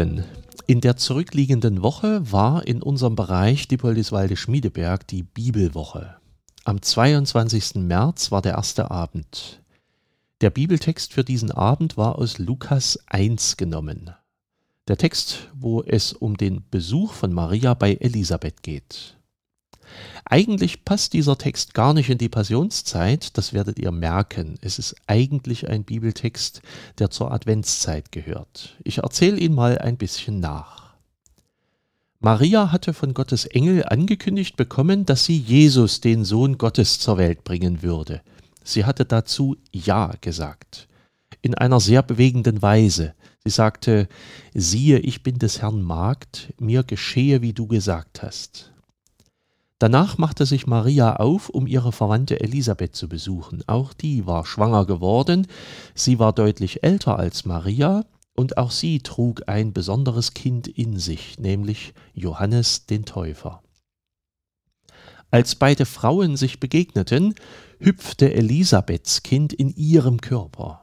Lieben, in der zurückliegenden Woche war in unserem Bereich Dippoldiswalde-Schmiedeberg die Bibelwoche. Am 22. März war der erste Abend. Der Bibeltext für diesen Abend war aus Lukas 1 genommen. Der Text, wo es um den Besuch von Maria bei Elisabeth geht. Eigentlich passt dieser Text gar nicht in die Passionszeit, das werdet ihr merken. Es ist eigentlich ein Bibeltext, der zur Adventszeit gehört. Ich erzähle ihn mal ein bisschen nach. Maria hatte von Gottes Engel angekündigt bekommen, dass sie Jesus, den Sohn Gottes, zur Welt bringen würde. Sie hatte dazu Ja gesagt. In einer sehr bewegenden Weise. Sie sagte, siehe, ich bin des Herrn Magd, mir geschehe, wie du gesagt hast. Danach machte sich Maria auf, um ihre Verwandte Elisabeth zu besuchen. Auch die war schwanger geworden. Sie war deutlich älter als Maria und auch sie trug ein besonderes Kind in sich, nämlich Johannes den Täufer. Als beide Frauen sich begegneten, hüpfte Elisabeths Kind in ihrem Körper.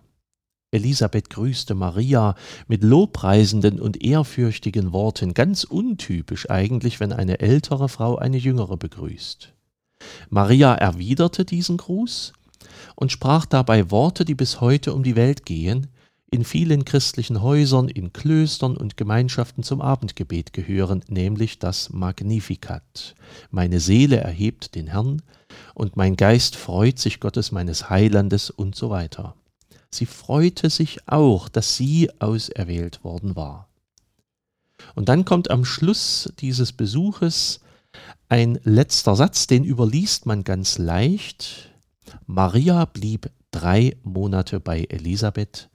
Elisabeth grüßte Maria mit lobpreisenden und ehrfürchtigen Worten, ganz untypisch eigentlich, wenn eine ältere Frau eine jüngere begrüßt. Maria erwiderte diesen Gruß und sprach dabei Worte, die bis heute um die Welt gehen, in vielen christlichen Häusern, in Klöstern und Gemeinschaften zum Abendgebet gehören, nämlich das Magnificat. Meine Seele erhebt den Herrn und mein Geist freut sich Gottes meines Heilandes und so weiter. Sie freute sich auch, dass sie auserwählt worden war. Und dann kommt am Schluss dieses Besuches ein letzter Satz, den überliest man ganz leicht. Maria blieb drei Monate bei Elisabeth,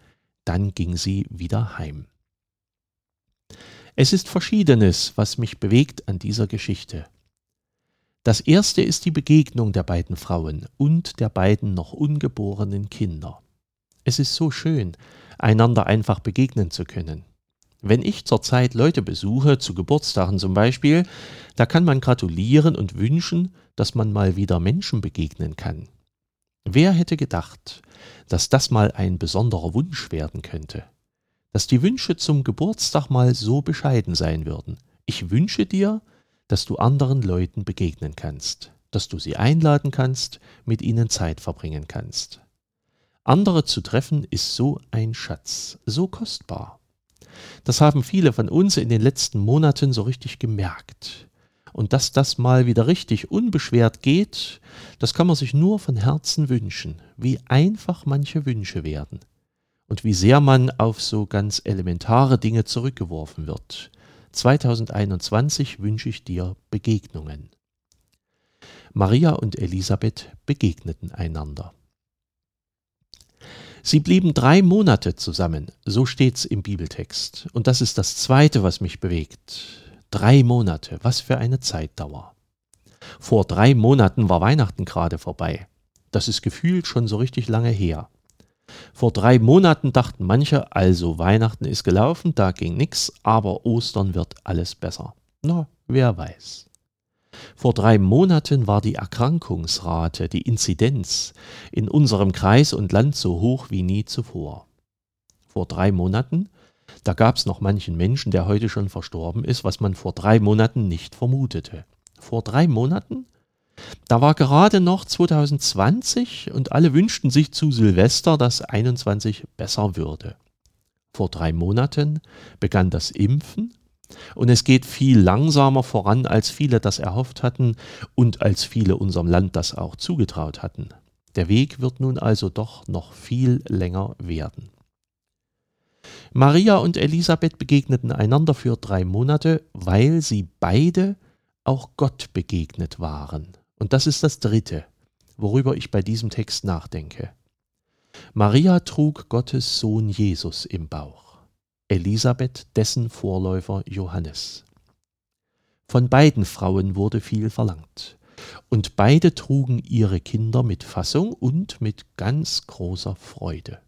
dann ging sie wieder heim. Es ist Verschiedenes, was mich bewegt an dieser Geschichte. Das erste ist die Begegnung der beiden Frauen und der beiden noch ungeborenen Kinder. Es ist so schön, einander einfach begegnen zu können. Wenn ich zurzeit Leute besuche, zu Geburtstagen zum Beispiel, da kann man gratulieren und wünschen, dass man mal wieder Menschen begegnen kann. Wer hätte gedacht, dass das mal ein besonderer Wunsch werden könnte? Dass die Wünsche zum Geburtstag mal so bescheiden sein würden. Ich wünsche dir, dass du anderen Leuten begegnen kannst, dass du sie einladen kannst, mit ihnen Zeit verbringen kannst. Andere zu treffen ist so ein Schatz, so kostbar. Das haben viele von uns in den letzten Monaten so richtig gemerkt. Und dass das mal wieder richtig unbeschwert geht, das kann man sich nur von Herzen wünschen, wie einfach manche Wünsche werden und wie sehr man auf so ganz elementare Dinge zurückgeworfen wird. 2021 wünsche ich dir Begegnungen. Maria und Elisabeth begegneten einander. Sie blieben drei Monate zusammen, so steht's im Bibeltext. Und das ist das Zweite, was mich bewegt. Drei Monate, was für eine Zeitdauer. Vor drei Monaten war Weihnachten gerade vorbei. Das ist gefühlt schon so richtig lange her. Vor drei Monaten dachten manche, also Weihnachten ist gelaufen, da ging nix, aber Ostern wird alles besser. Na, wer weiß. Vor drei Monaten war die Erkrankungsrate, die Inzidenz in unserem Kreis und Land so hoch wie nie zuvor. Vor drei Monaten, da gab es noch manchen Menschen, der heute schon verstorben ist, was man vor drei Monaten nicht vermutete. Vor drei Monaten, da war gerade noch 2020 und alle wünschten sich zu Silvester, dass 21 besser würde. Vor drei Monaten begann das Impfen und es geht viel langsamer voran, als viele das erhofft hatten und als viele unserem Land das auch zugetraut hatten. Der Weg wird nun also doch noch viel länger werden. Maria und Elisabeth begegneten einander für drei Monate, weil sie beide auch Gott begegnet waren. Und das ist das Dritte, worüber ich bei diesem Text nachdenke. Maria trug Gottes Sohn Jesus im Bauch. Elisabeth dessen Vorläufer Johannes. Von beiden Frauen wurde viel verlangt, und beide trugen ihre Kinder mit Fassung und mit ganz großer Freude.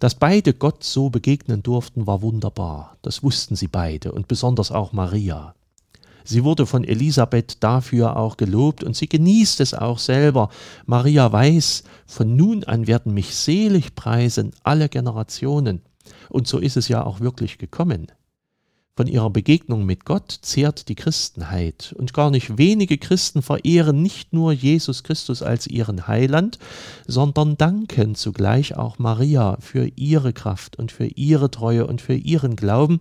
Dass beide Gott so begegnen durften, war wunderbar, das wussten sie beide und besonders auch Maria. Sie wurde von Elisabeth dafür auch gelobt und sie genießt es auch selber. Maria weiß, von nun an werden mich selig preisen alle Generationen. Und so ist es ja auch wirklich gekommen. Von ihrer Begegnung mit Gott zehrt die Christenheit, und gar nicht wenige Christen verehren nicht nur Jesus Christus als ihren Heiland, sondern danken zugleich auch Maria für ihre Kraft und für ihre Treue und für ihren Glauben,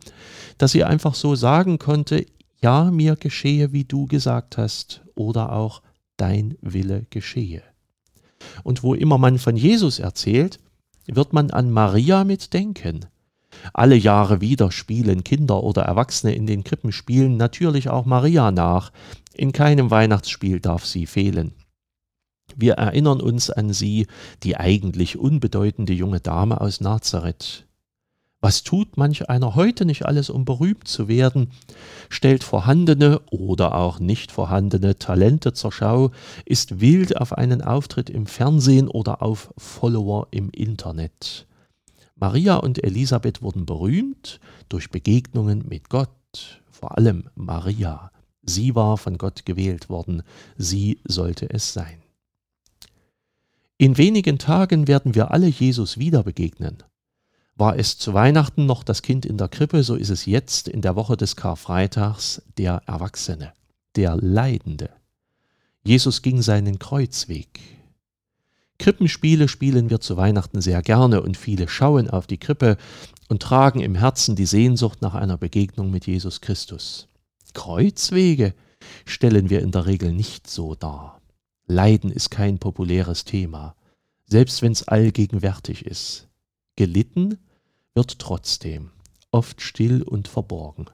dass sie einfach so sagen konnte, ja, mir geschehe, wie du gesagt hast, oder auch dein Wille geschehe. Und wo immer man von Jesus erzählt, wird man an Maria mitdenken, alle Jahre wieder spielen Kinder oder Erwachsene in den Krippenspielen natürlich auch Maria nach. In keinem Weihnachtsspiel darf sie fehlen. Wir erinnern uns an sie, die eigentlich unbedeutende junge Dame aus Nazareth. Was tut manch einer heute nicht alles, um berühmt zu werden, stellt vorhandene oder auch nicht vorhandene Talente zur Schau, ist wild auf einen Auftritt im Fernsehen oder auf Follower im Internet. Maria und Elisabeth wurden berühmt durch Begegnungen mit Gott, vor allem Maria. Sie war von Gott gewählt worden, sie sollte es sein. In wenigen Tagen werden wir alle Jesus wieder begegnen. War es zu Weihnachten noch das Kind in der Krippe, so ist es jetzt in der Woche des Karfreitags der Erwachsene, der Leidende. Jesus ging seinen Kreuzweg. Krippenspiele spielen wir zu Weihnachten sehr gerne und viele schauen auf die Krippe und tragen im Herzen die Sehnsucht nach einer Begegnung mit Jesus Christus. Kreuzwege stellen wir in der Regel nicht so dar. Leiden ist kein populäres Thema, selbst wenn es allgegenwärtig ist. Gelitten wird trotzdem, oft still und verborgen.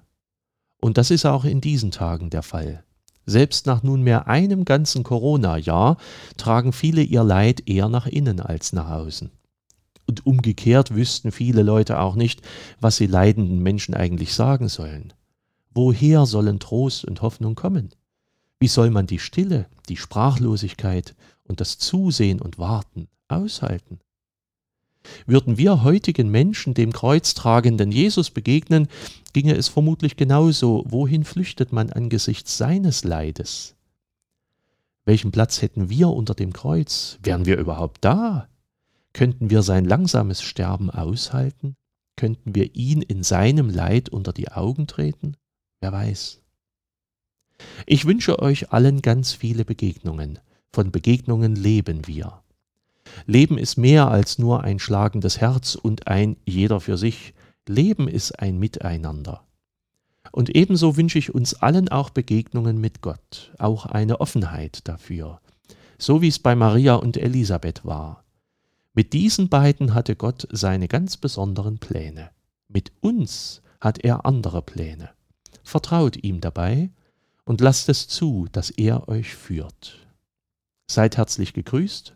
Und das ist auch in diesen Tagen der Fall. Selbst nach nunmehr einem ganzen Corona-Jahr tragen viele ihr Leid eher nach innen als nach außen. Und umgekehrt wüssten viele Leute auch nicht, was sie leidenden Menschen eigentlich sagen sollen. Woher sollen Trost und Hoffnung kommen? Wie soll man die Stille, die Sprachlosigkeit und das Zusehen und Warten aushalten? Würden wir heutigen Menschen dem kreuztragenden Jesus begegnen, ginge es vermutlich genauso. Wohin flüchtet man angesichts seines Leides? Welchen Platz hätten wir unter dem Kreuz? Wären wir überhaupt da? Könnten wir sein langsames Sterben aushalten? Könnten wir ihn in seinem Leid unter die Augen treten? Wer weiß. Ich wünsche euch allen ganz viele Begegnungen. Von Begegnungen leben wir. Leben ist mehr als nur ein schlagendes Herz und ein jeder für sich. Leben ist ein Miteinander. Und ebenso wünsche ich uns allen auch Begegnungen mit Gott, auch eine Offenheit dafür, so wie es bei Maria und Elisabeth war. Mit diesen beiden hatte Gott seine ganz besonderen Pläne. Mit uns hat er andere Pläne. Vertraut ihm dabei und lasst es zu, dass er euch führt. Seid herzlich gegrüßt,